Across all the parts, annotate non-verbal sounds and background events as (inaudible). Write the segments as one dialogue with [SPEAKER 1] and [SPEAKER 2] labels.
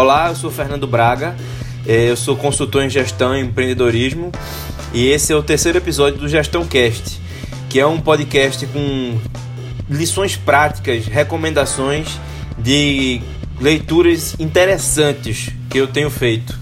[SPEAKER 1] Olá, eu sou Fernando Braga, é, eu sou consultor em gestão e empreendedorismo e esse é o terceiro episódio do Gestão Cast, que é um podcast com lições práticas, recomendações de leituras interessantes que eu tenho feito.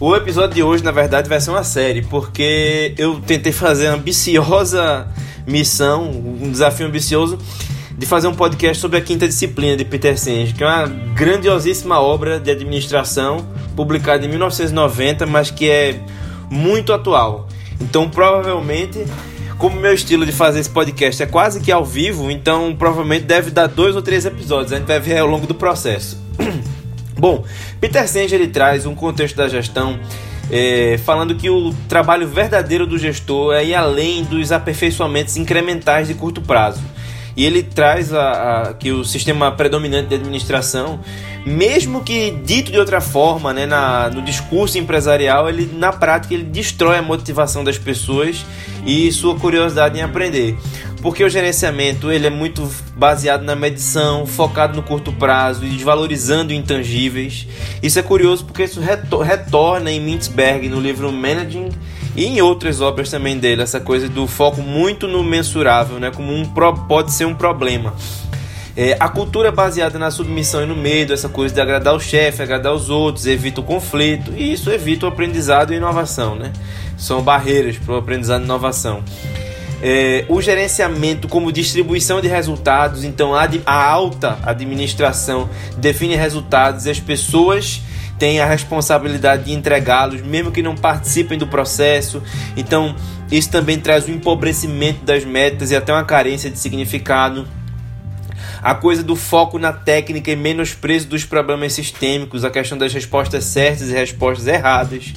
[SPEAKER 1] O episódio de hoje, na verdade, vai ser uma série, porque eu tentei fazer uma ambiciosa missão, um desafio ambicioso de fazer um podcast sobre a quinta disciplina de Peter Senge, que é uma grandiosíssima obra de administração publicada em 1990, mas que é muito atual. Então, provavelmente, como meu estilo de fazer esse podcast é quase que ao vivo, então provavelmente deve dar dois ou três episódios. A gente vai ver ao longo do processo. (clears throat) Bom, Peter Senge ele traz um contexto da gestão é, falando que o trabalho verdadeiro do gestor é ir além dos aperfeiçoamentos incrementais de curto prazo. E ele traz a, a, que o sistema predominante de administração, mesmo que dito de outra forma, né, na, no discurso empresarial, ele na prática ele destrói a motivação das pessoas e sua curiosidade em aprender. Porque o gerenciamento ele é muito baseado na medição, focado no curto prazo e desvalorizando intangíveis. Isso é curioso porque isso retorna em Mintzberg no livro Managing e em outras obras também dele, essa coisa do foco muito no mensurável, né? Como um pode ser um problema. É, a cultura baseada na submissão e no medo, essa coisa de agradar o chefe, agradar os outros, evita o conflito e isso evita o aprendizado e inovação, né? São barreiras para o aprendizado e inovação. É, o gerenciamento como distribuição de resultados, então a, a alta administração define resultados e as pessoas têm a responsabilidade de entregá-los, mesmo que não participem do processo. Então, isso também traz um empobrecimento das metas e até uma carência de significado. A coisa do foco na técnica e menosprezo dos problemas sistêmicos, a questão das respostas certas e respostas erradas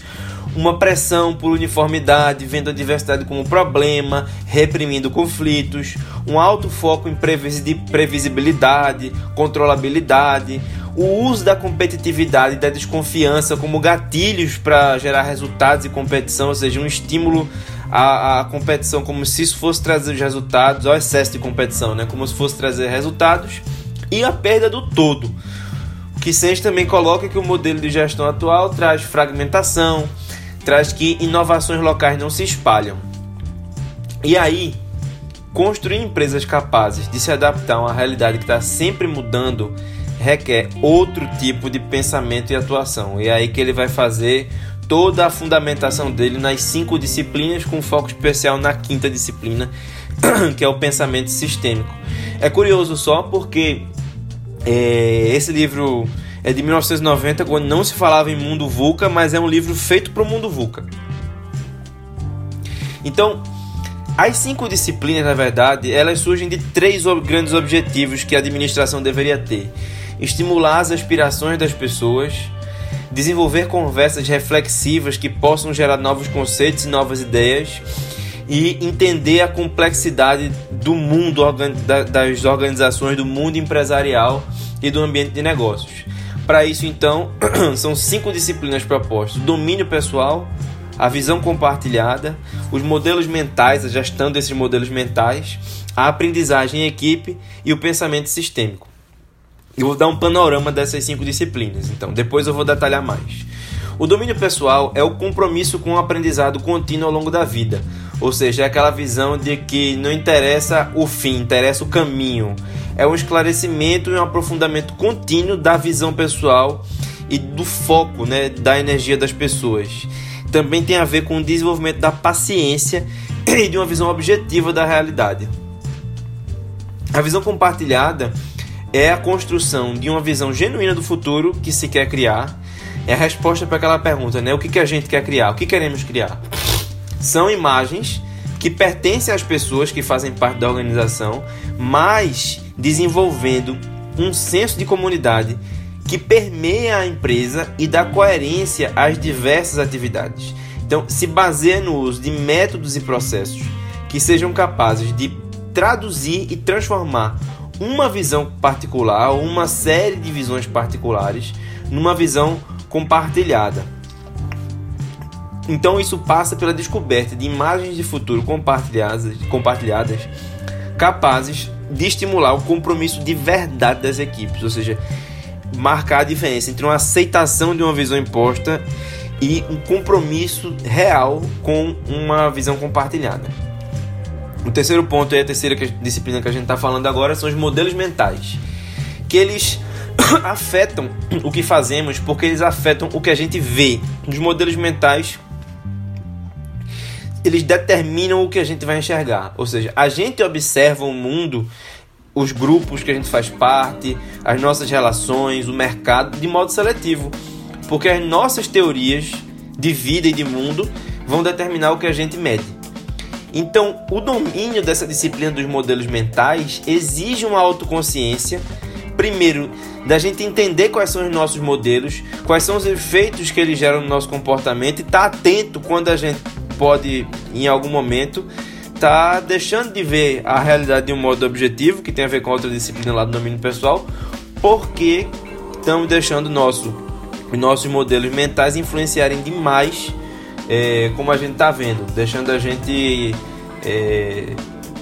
[SPEAKER 1] uma pressão por uniformidade, vendo a diversidade como problema, reprimindo conflitos, um alto foco em previsibilidade, controlabilidade, o uso da competitividade e da desconfiança como gatilhos para gerar resultados e competição, ou seja, um estímulo à, à, competição como se isso fosse trazer os resultados, ao excesso de competição, né? como se fosse trazer resultados, e a perda do todo. O que Sens também coloca que o modelo de gestão atual traz fragmentação, traz que inovações locais não se espalham. E aí, construir empresas capazes de se adaptar a uma realidade que está sempre mudando requer outro tipo de pensamento e atuação. E é aí que ele vai fazer toda a fundamentação dele nas cinco disciplinas, com foco especial na quinta disciplina, (clears throat) que é o pensamento sistêmico. É curioso só porque é, esse livro é de 1990, quando não se falava em mundo VUCA, mas é um livro feito para o mundo VUCA. Então, as cinco disciplinas, na verdade, elas surgem de três grandes objetivos que a administração deveria ter estimular as aspirações das pessoas, desenvolver conversas reflexivas que possam gerar novos conceitos e novas ideias e entender a complexidade do mundo das organizações, do mundo empresarial e do ambiente de negócios. Para isso, então, (clears throat) são cinco disciplinas propostas: domínio pessoal, a visão compartilhada, os modelos mentais, a gestão desses modelos mentais, a aprendizagem em equipe e o pensamento sistêmico. Eu vou dar um panorama dessas cinco disciplinas, então depois eu vou detalhar mais. O domínio pessoal é o compromisso com o aprendizado contínuo ao longo da vida, ou seja, é aquela visão de que não interessa o fim, interessa o caminho. É um esclarecimento e um aprofundamento contínuo da visão pessoal e do foco né, da energia das pessoas. Também tem a ver com o desenvolvimento da paciência e de uma visão objetiva da realidade. A visão compartilhada é a construção de uma visão genuína do futuro que se quer criar. É a resposta para aquela pergunta, né? O que, que a gente quer criar? O que queremos criar? São imagens que pertencem às pessoas que fazem parte da organização, mas desenvolvendo um senso de comunidade que permeia a empresa e dá coerência às diversas atividades. Então, se baseia no uso de métodos e processos que sejam capazes de traduzir e transformar uma visão particular ou uma série de visões particulares numa visão compartilhada. Então isso passa pela descoberta de imagens de futuro compartilhadas, compartilhadas capazes de estimular o compromisso de verdade das equipes, ou seja, marcar a diferença entre uma aceitação de uma visão imposta e um compromisso real com uma visão compartilhada. O terceiro ponto e a terceira disciplina que a gente está falando agora são os modelos mentais, que eles (coughs) afetam o que fazemos porque eles afetam o que a gente vê. Os modelos mentais eles determinam o que a gente vai enxergar, ou seja, a gente observa o mundo, os grupos que a gente faz parte, as nossas relações, o mercado de modo seletivo, porque as nossas teorias de vida e de mundo vão determinar o que a gente mede. Então, o domínio dessa disciplina dos modelos mentais exige uma autoconsciência, primeiro, da gente entender quais são os nossos modelos, quais são os efeitos que eles geram no nosso comportamento e estar tá atento quando a gente pode, em algum momento, estar tá deixando de ver a realidade de um modo objetivo, que tem a ver com outra disciplina lá do domínio pessoal, porque estamos deixando nosso, os nossos modelos mentais influenciarem demais é, como a gente está vendo, deixando a gente é,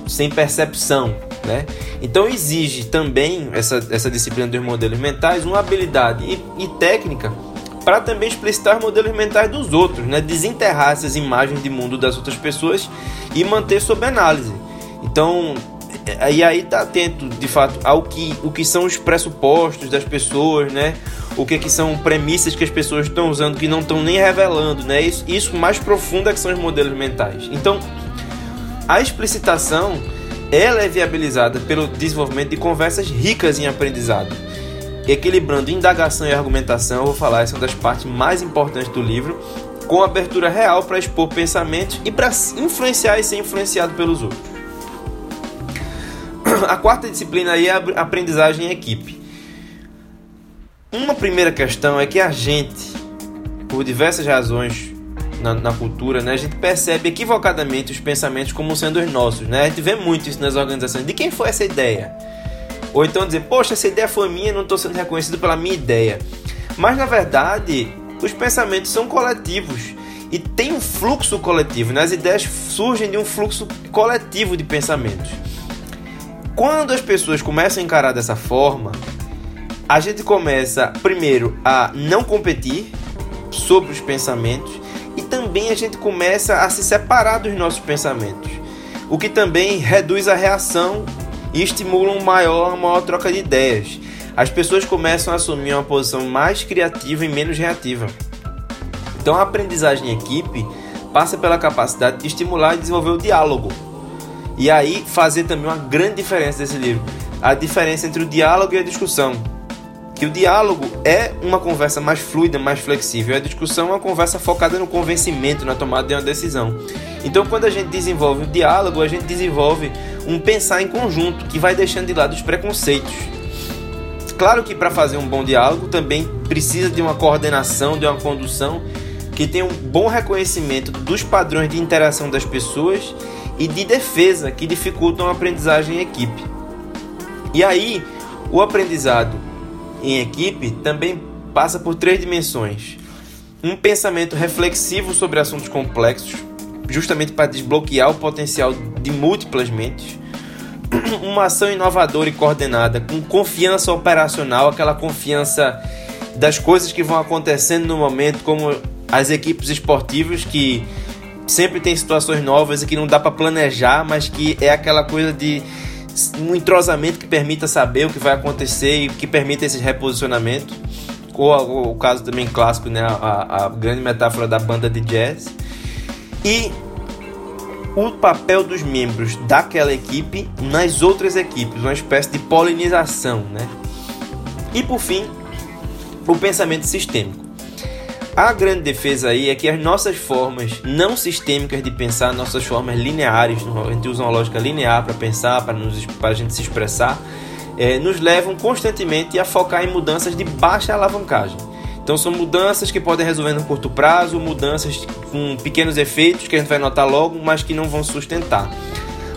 [SPEAKER 1] sem percepção. Né? Então exige também essa, essa disciplina dos modelos mentais uma habilidade e, e técnica para também explicitar os modelos mentais dos outros, né? desenterrar essas imagens de mundo das outras pessoas e manter sob análise. Então, e aí tá atento de fato ao que, o que são os pressupostos das pessoas, né? o que, que são premissas que as pessoas estão usando que não estão nem revelando, né? Isso, isso mais profundo é que são os modelos mentais. Então, a explicitação ela é viabilizada pelo desenvolvimento de conversas ricas em aprendizado. Equilibrando indagação e argumentação, eu vou falar, essa é uma das partes mais importantes do livro, com abertura real para expor pensamentos e para influenciar e ser influenciado pelos outros. (coughs) A quarta disciplina aí é a aprendizagem em equipe. Uma primeira questão é que a gente, por diversas razões na, na, cultura, né, a gente percebe equivocadamente os pensamentos como sendo os nossos. Né? A gente vê muito isso nas organizações. De quem foi essa ideia? Ou então dizer, poxa, essa ideia foi minha, não estou sendo reconhecido pela minha ideia. Mas na verdade, os pensamentos são coletivos e tem um fluxo coletivo. Né? As ideias surgem de um fluxo coletivo de pensamentos. Quando as pessoas começam a encarar dessa forma, a gente começa primeiro a não competir sobre os pensamentos e também a gente começa a se separar dos nossos pensamentos, o que também reduz a reação e estimula maior, uma maior troca de ideias. As pessoas começam a assumir uma posição mais criativa e menos reativa. Então a aprendizagem em equipe passa pela capacidade de estimular e desenvolver o diálogo. E aí fazer também uma grande diferença desse livro, a diferença entre o diálogo e a discussão que o diálogo é uma conversa mais fluida, mais flexível. A discussão é uma conversa focada no convencimento, na tomada de uma decisão. Então, quando a gente desenvolve o diálogo, a gente desenvolve um pensar em conjunto que vai deixando de lado os preconceitos. Claro que para fazer um bom diálogo também precisa de uma coordenação, de uma condução que tenha um bom reconhecimento dos padrões de interação das pessoas e de defesa que dificultam a aprendizagem em equipe. E aí, o aprendizado em equipe também passa por três dimensões: um pensamento reflexivo sobre assuntos complexos, justamente para desbloquear o potencial de múltiplas mentes, (clears throat) uma ação inovadora e coordenada com confiança operacional, aquela confiança das coisas que vão acontecendo no momento, como as equipes esportivas que sempre tem situações novas e que não dá para planejar, mas que é aquela coisa de um entrosamento que permita saber o que vai acontecer e que permita esse reposicionamento. Ou o caso também clássico, né? A, a grande metáfora da banda de jazz. E o papel dos membros daquela equipe nas outras equipes, uma espécie de polinização, né? E por fim, o pensamento sistêmico. A grande defesa aí é que as nossas formas não sistêmicas de pensar, nossas formas lineares, a gente usa uma lógica linear para pensar, para, a gente se expressar, é, nos levam constantemente a focar em mudanças de baixa alavancagem. Então são mudanças que podem resolver no curto prazo, mudanças com pequenos efeitos que a gente vai notar logo, mas que não vão sustentar.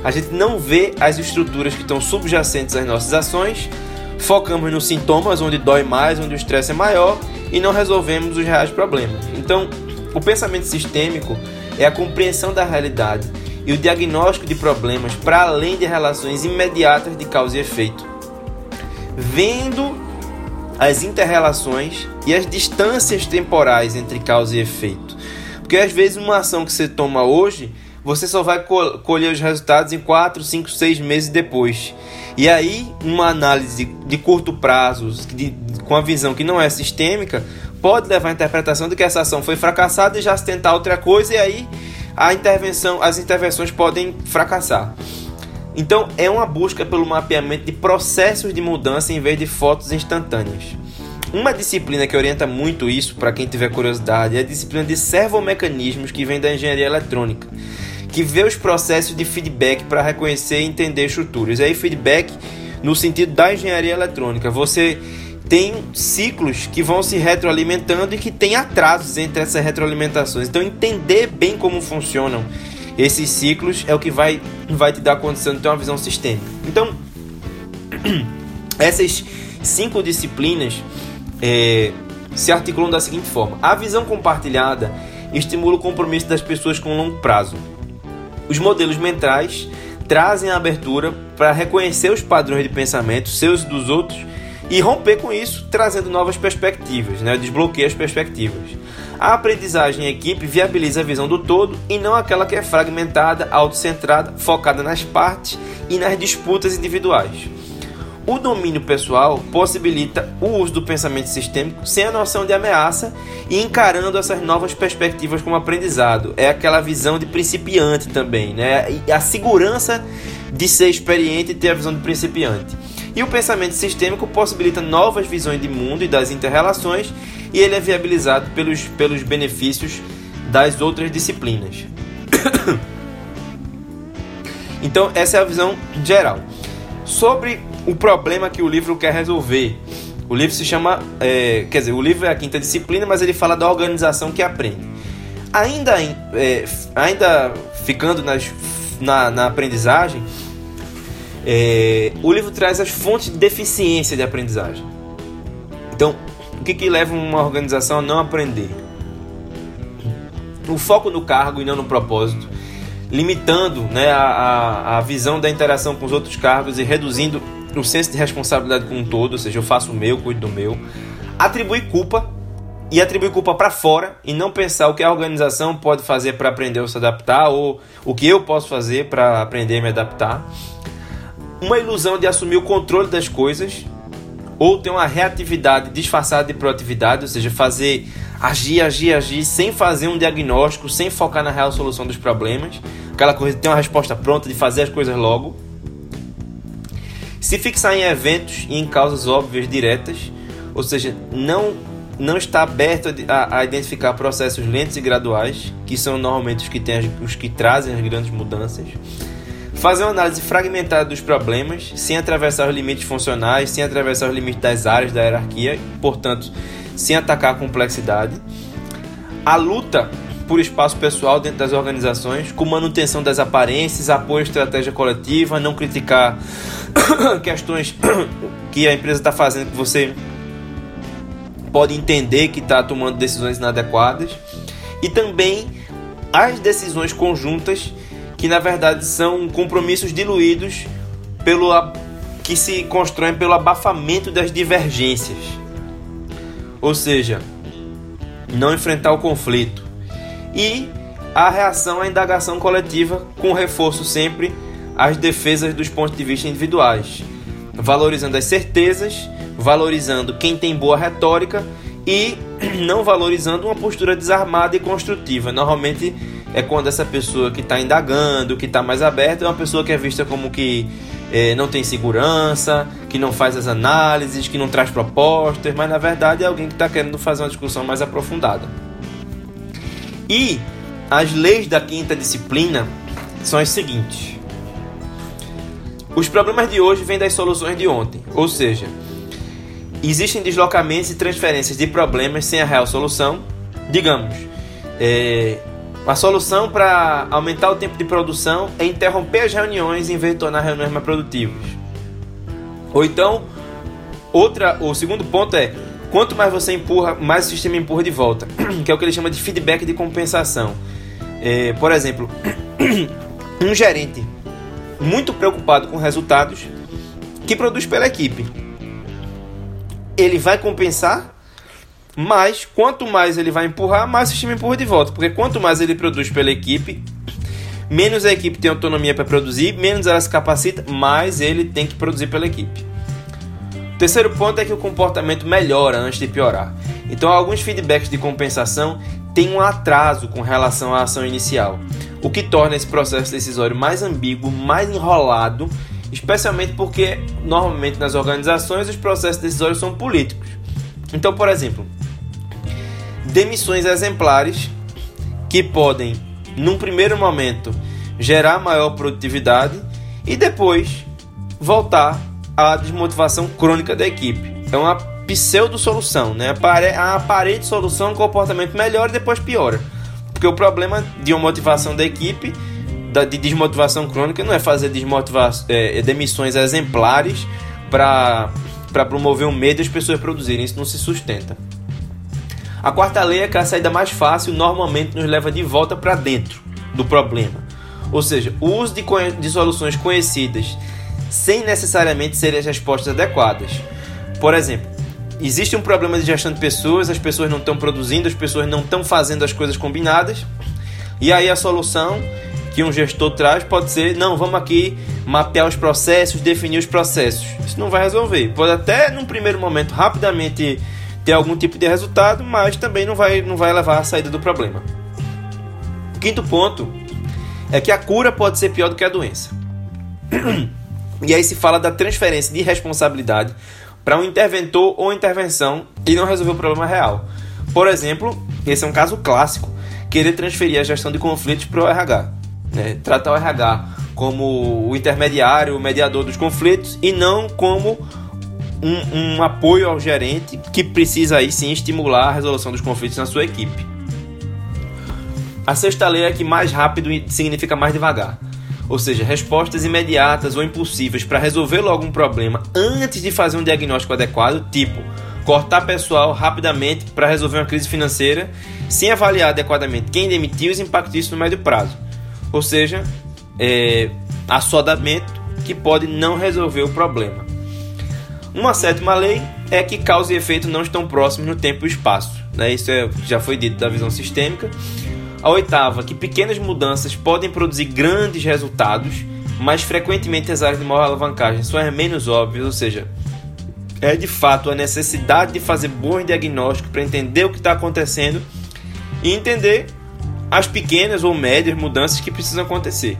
[SPEAKER 1] A gente não vê as estruturas que estão subjacentes às nossas ações, focamos nos sintomas, onde dói mais, onde o estresse é maior, e não resolvemos os reais problemas. Então, o pensamento sistêmico é a compreensão da realidade e o diagnóstico de problemas para além de relações imediatas de causa e efeito. Vendo as interrelações e as distâncias temporais entre causa e efeito. Porque às vezes uma ação que você toma hoje, você só vai colher os resultados em 4, 5, 6 meses depois. E aí, uma análise de curto prazo, de, com a visão que não é sistêmica, pode levar à interpretação de que essa ação foi fracassada e já se tentar outra coisa, e aí a intervenção, as intervenções podem fracassar. Então, é uma busca pelo mapeamento de processos de mudança em vez de fotos instantâneas. Uma disciplina que orienta muito isso, para quem tiver curiosidade, é a disciplina de servomecanismos que vem da engenharia eletrônica, que vê os processos de feedback para reconhecer e entender estruturas. E aí, feedback no sentido da engenharia eletrônica. Você tem ciclos que vão se retroalimentando e que tem atrasos entre essas retroalimentações. Então, entender bem como funcionam esses ciclos é o que vai, vai te dar condição de ter uma visão sistêmica. Então, (clears throat) essas cinco disciplinas é, se articulam da seguinte forma: a visão compartilhada estimula o compromisso das pessoas com longo prazo. Os modelos mentais trazem a abertura para reconhecer os padrões de pensamento seus e dos outros e romper com isso, trazendo novas perspectivas, né? desbloqueia as perspectivas. A aprendizagem em equipe viabiliza a visão do todo e não aquela que é fragmentada, autocentrada, focada nas partes e nas disputas individuais. O domínio pessoal possibilita o uso do pensamento sistêmico sem a noção de ameaça e encarando essas novas perspectivas como aprendizado. É aquela visão de principiante também, né? E a segurança de ser experiente e ter a visão de principiante. E o pensamento sistêmico possibilita novas visões de mundo e das interrelações, e ele é viabilizado pelos, pelos benefícios das outras disciplinas. (coughs) então, essa é a visão geral. Sobre o problema que o livro quer resolver. O livro se chama. É, quer dizer, o livro é a quinta disciplina, mas ele fala da organização que aprende. Ainda, é, ainda ficando nas, na, na aprendizagem, é, o livro traz as fontes de deficiência de aprendizagem. Então, o que, que leva uma organização a não aprender? O foco no cargo e não no propósito, limitando né, a, a, a visão da interação com os outros cargos e reduzindo o senso de responsabilidade com um todo, ou seja, eu faço o meu, cuido do meu. Atribuir culpa e atribuir culpa para fora e não pensar o que a organização pode fazer para aprender ou se adaptar ou o que eu posso fazer para aprender e me adaptar. Uma ilusão de assumir o controle das coisas ou ter uma reatividade disfarçada de proatividade, ou seja, fazer agir, agir, agir sem fazer um diagnóstico, sem focar na real solução dos problemas. Aquela coisa de ter uma resposta pronta, de fazer as coisas logo. Se fixar em eventos e em causas óbvias diretas, ou seja, não, não está aberto a, a identificar processos lentos e graduais, que são normalmente os que, tem, os que trazem as grandes mudanças. Fazer uma análise fragmentada dos problemas, sem atravessar os limites funcionais, sem atravessar os limites das áreas da hierarquia, portanto, sem atacar a complexidade. A luta por espaço pessoal dentro das organizações, com manutenção das aparências, apoio à estratégia coletiva, não criticar (coughs) questões (coughs) que a empresa está fazendo que você pode entender que está tomando decisões inadequadas e também as decisões conjuntas que na verdade são compromissos diluídos pelo que se constroem pelo abafamento das divergências. Ou seja, não enfrentar o conflito, e a reação à indagação coletiva, com reforço sempre às defesas dos pontos de vista individuais, valorizando as certezas, valorizando quem tem boa retórica e (clears throat) não valorizando uma postura desarmada e construtiva. Normalmente é quando essa pessoa que está indagando, que está mais aberta, é uma pessoa que é vista como que é, não tem segurança, que não faz as análises, que não traz propostas, mas na verdade é alguém que está querendo fazer uma discussão mais aprofundada. E as leis da quinta disciplina são as seguintes: os problemas de hoje vêm das soluções de ontem, ou seja, existem deslocamentos e transferências de problemas sem a real solução. Digamos, é, a solução para aumentar o tempo de produção é interromper as reuniões em vez de tornar reuniões mais produtivas. Ou então, outra, o segundo ponto é Quanto mais você empurra, mais o sistema empurra de volta, (clears throat) que é o que ele chama de feedback de compensação. É, por exemplo, (clears throat) um gerente muito preocupado com resultados que produz pela equipe. ele vai compensar, mas quanto mais ele vai empurrar, mais o time empurra de volta. Porque quanto mais ele produz pela equipe, menos a equipe tem autonomia para produzir, menos ela se capacita, mais ele tem que produzir pela equipe. O terceiro ponto é que o comportamento melhora antes de piorar. Então, alguns feedbacks de compensação têm um atraso com relação à ação inicial, o que torna esse processo decisório mais ambíguo, mais enrolado, especialmente porque normalmente nas organizações os processos decisórios são políticos. Então, por exemplo, demissões exemplares que podem num primeiro momento, gerar maior produtividade e depois voltar à desmotivação crônica da equipe. É uma pseudo-solução, né? A aparente solução, comportamento melhor e depois piora. Porque o problema de uma motivação da equipe, de desmotivação crônica, não é fazer é, demissões exemplares para promover o medo as pessoas produzirem. Isso não se sustenta. A quarta lei é que a saída mais fácil normalmente nos leva de volta para dentro do problema. Ou seja, o uso de, de soluções conhecidas sem necessariamente serem as respostas adequadas. Por exemplo, existe um problema de gestão de pessoas, as pessoas não estão produzindo, as pessoas não estão fazendo as coisas combinadas, e aí a solução que um gestor traz pode ser: não, vamos aqui mapear os processos, definir os processos. Isso não vai resolver. Pode até, num primeiro momento, rapidamente ter algum tipo de resultado, mas também não vai, não vai levar à saída do problema. Quinto ponto é que a cura pode ser pior do que a doença. (clears throat) E aí se fala da transferência de responsabilidade para um interventor ou intervenção e não resolver o problema real. Por exemplo, esse é um caso clássico, querer transferir a gestão de conflitos para o RH. Né? Tratar o RH como o intermediário, o mediador dos conflitos e não como um, um, apoio ao gerente que precisa aí sim estimular a resolução dos conflitos na sua equipe. A sexta lei é que mais rápido significa mais devagar. Ou seja, respostas imediatas ou impulsivas para resolver logo um problema antes de fazer um diagnóstico adequado, tipo cortar pessoal rapidamente para resolver uma crise financeira, sem avaliar adequadamente quem demitiu e os impactos disso no médio prazo. Ou seja, é, assodamento que pode não resolver o problema. Uma sétima lei é que causa e efeito não estão próximos no tempo e espaço. Né? Isso é, já foi dito da visão sistêmica. A oitava, que pequenas mudanças podem produzir grandes resultados, mas frequentemente as áreas de maior alavancagem são as menos óbvias, ou seja, é de fato a necessidade de fazer bons diagnósticos para entender o que está acontecendo e entender as pequenas ou médias mudanças que precisam acontecer.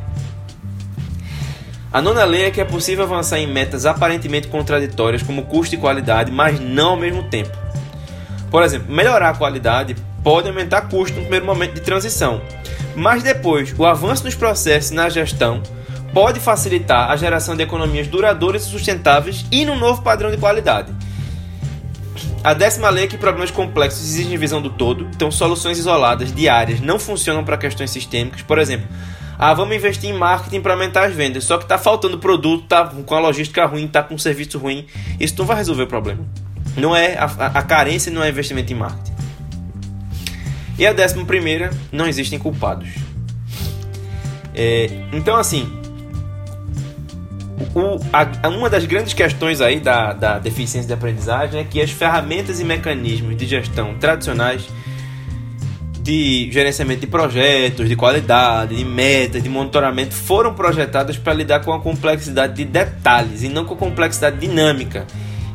[SPEAKER 1] A nona lei é que é possível avançar em metas aparentemente contraditórias como custo e qualidade, mas não ao mesmo tempo. Por exemplo, melhorar a qualidade pode aumentar custo no primeiro momento de transição, mas depois o avanço nos processos e na gestão pode facilitar a geração de economias duradouras e sustentáveis e num novo padrão de qualidade. A décima lei é que problemas complexos exigem visão do todo, então soluções isoladas diárias não funcionam para questões sistêmicas. Por exemplo, ah, vamos investir em marketing para aumentar as vendas. Só que está faltando produto, tá com a logística ruim, tá com um serviço ruim. Isso não vai resolver o problema. Não é a, a carência não é investimento em marketing. E a décima primeira, não existem culpados. É, então assim, o, a, uma das grandes questões aí da, da deficiência de aprendizagem é que as ferramentas e mecanismos de gestão tradicionais de gerenciamento de projetos, de qualidade, de metas, de monitoramento foram projetadas para lidar com a complexidade de detalhes e não com a complexidade dinâmica,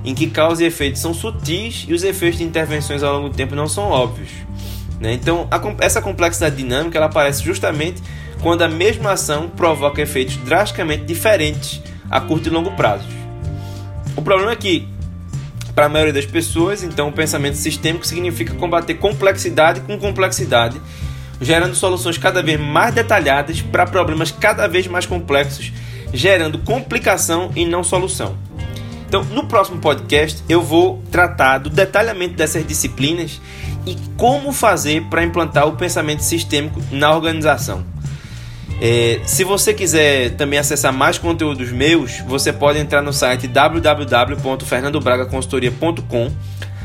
[SPEAKER 1] em que causa e efeitos são sutis e os efeitos de intervenções ao longo do tempo não são óbvios. Né? Então, a, essa complexidade dinâmica ela aparece justamente quando a mesma ação provoca efeitos drasticamente diferentes a curto e longo prazos. O problema é que para a maioria das pessoas, então, o pensamento sistêmico significa combater complexidade com complexidade, gerando soluções cada vez mais detalhadas para problemas cada vez mais complexos, gerando complicação e não solução. Então, no próximo podcast, eu vou tratar do detalhamento dessas disciplinas e como fazer para implantar o pensamento sistêmico na organização. É, se você quiser também acessar mais conteúdos meus, você pode entrar no site www.fernandobragaconsultoria.com.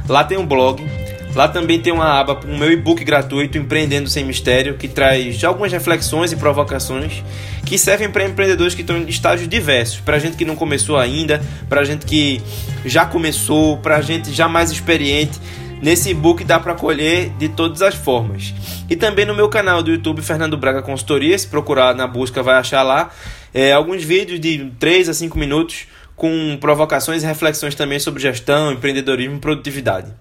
[SPEAKER 1] Lá tem um blog. Lá também tem uma aba com o meu e-book gratuito Empreendendo Sem Mistério, que traz algumas reflexões e provocações que servem para empreendedores que estão em estágios diversos, para gente que não começou ainda, para gente que já começou, para gente já mais experiente. Nesse e-book dá para colher de todas as formas. E também no meu canal do YouTube Fernando Braga Consultoria, se procurar na busca vai achar lá é, alguns vídeos de 3 a 5 minutos com provocações e reflexões também sobre gestão, empreendedorismo e produtividade.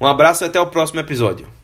[SPEAKER 1] Um abraço e até o próximo episódio.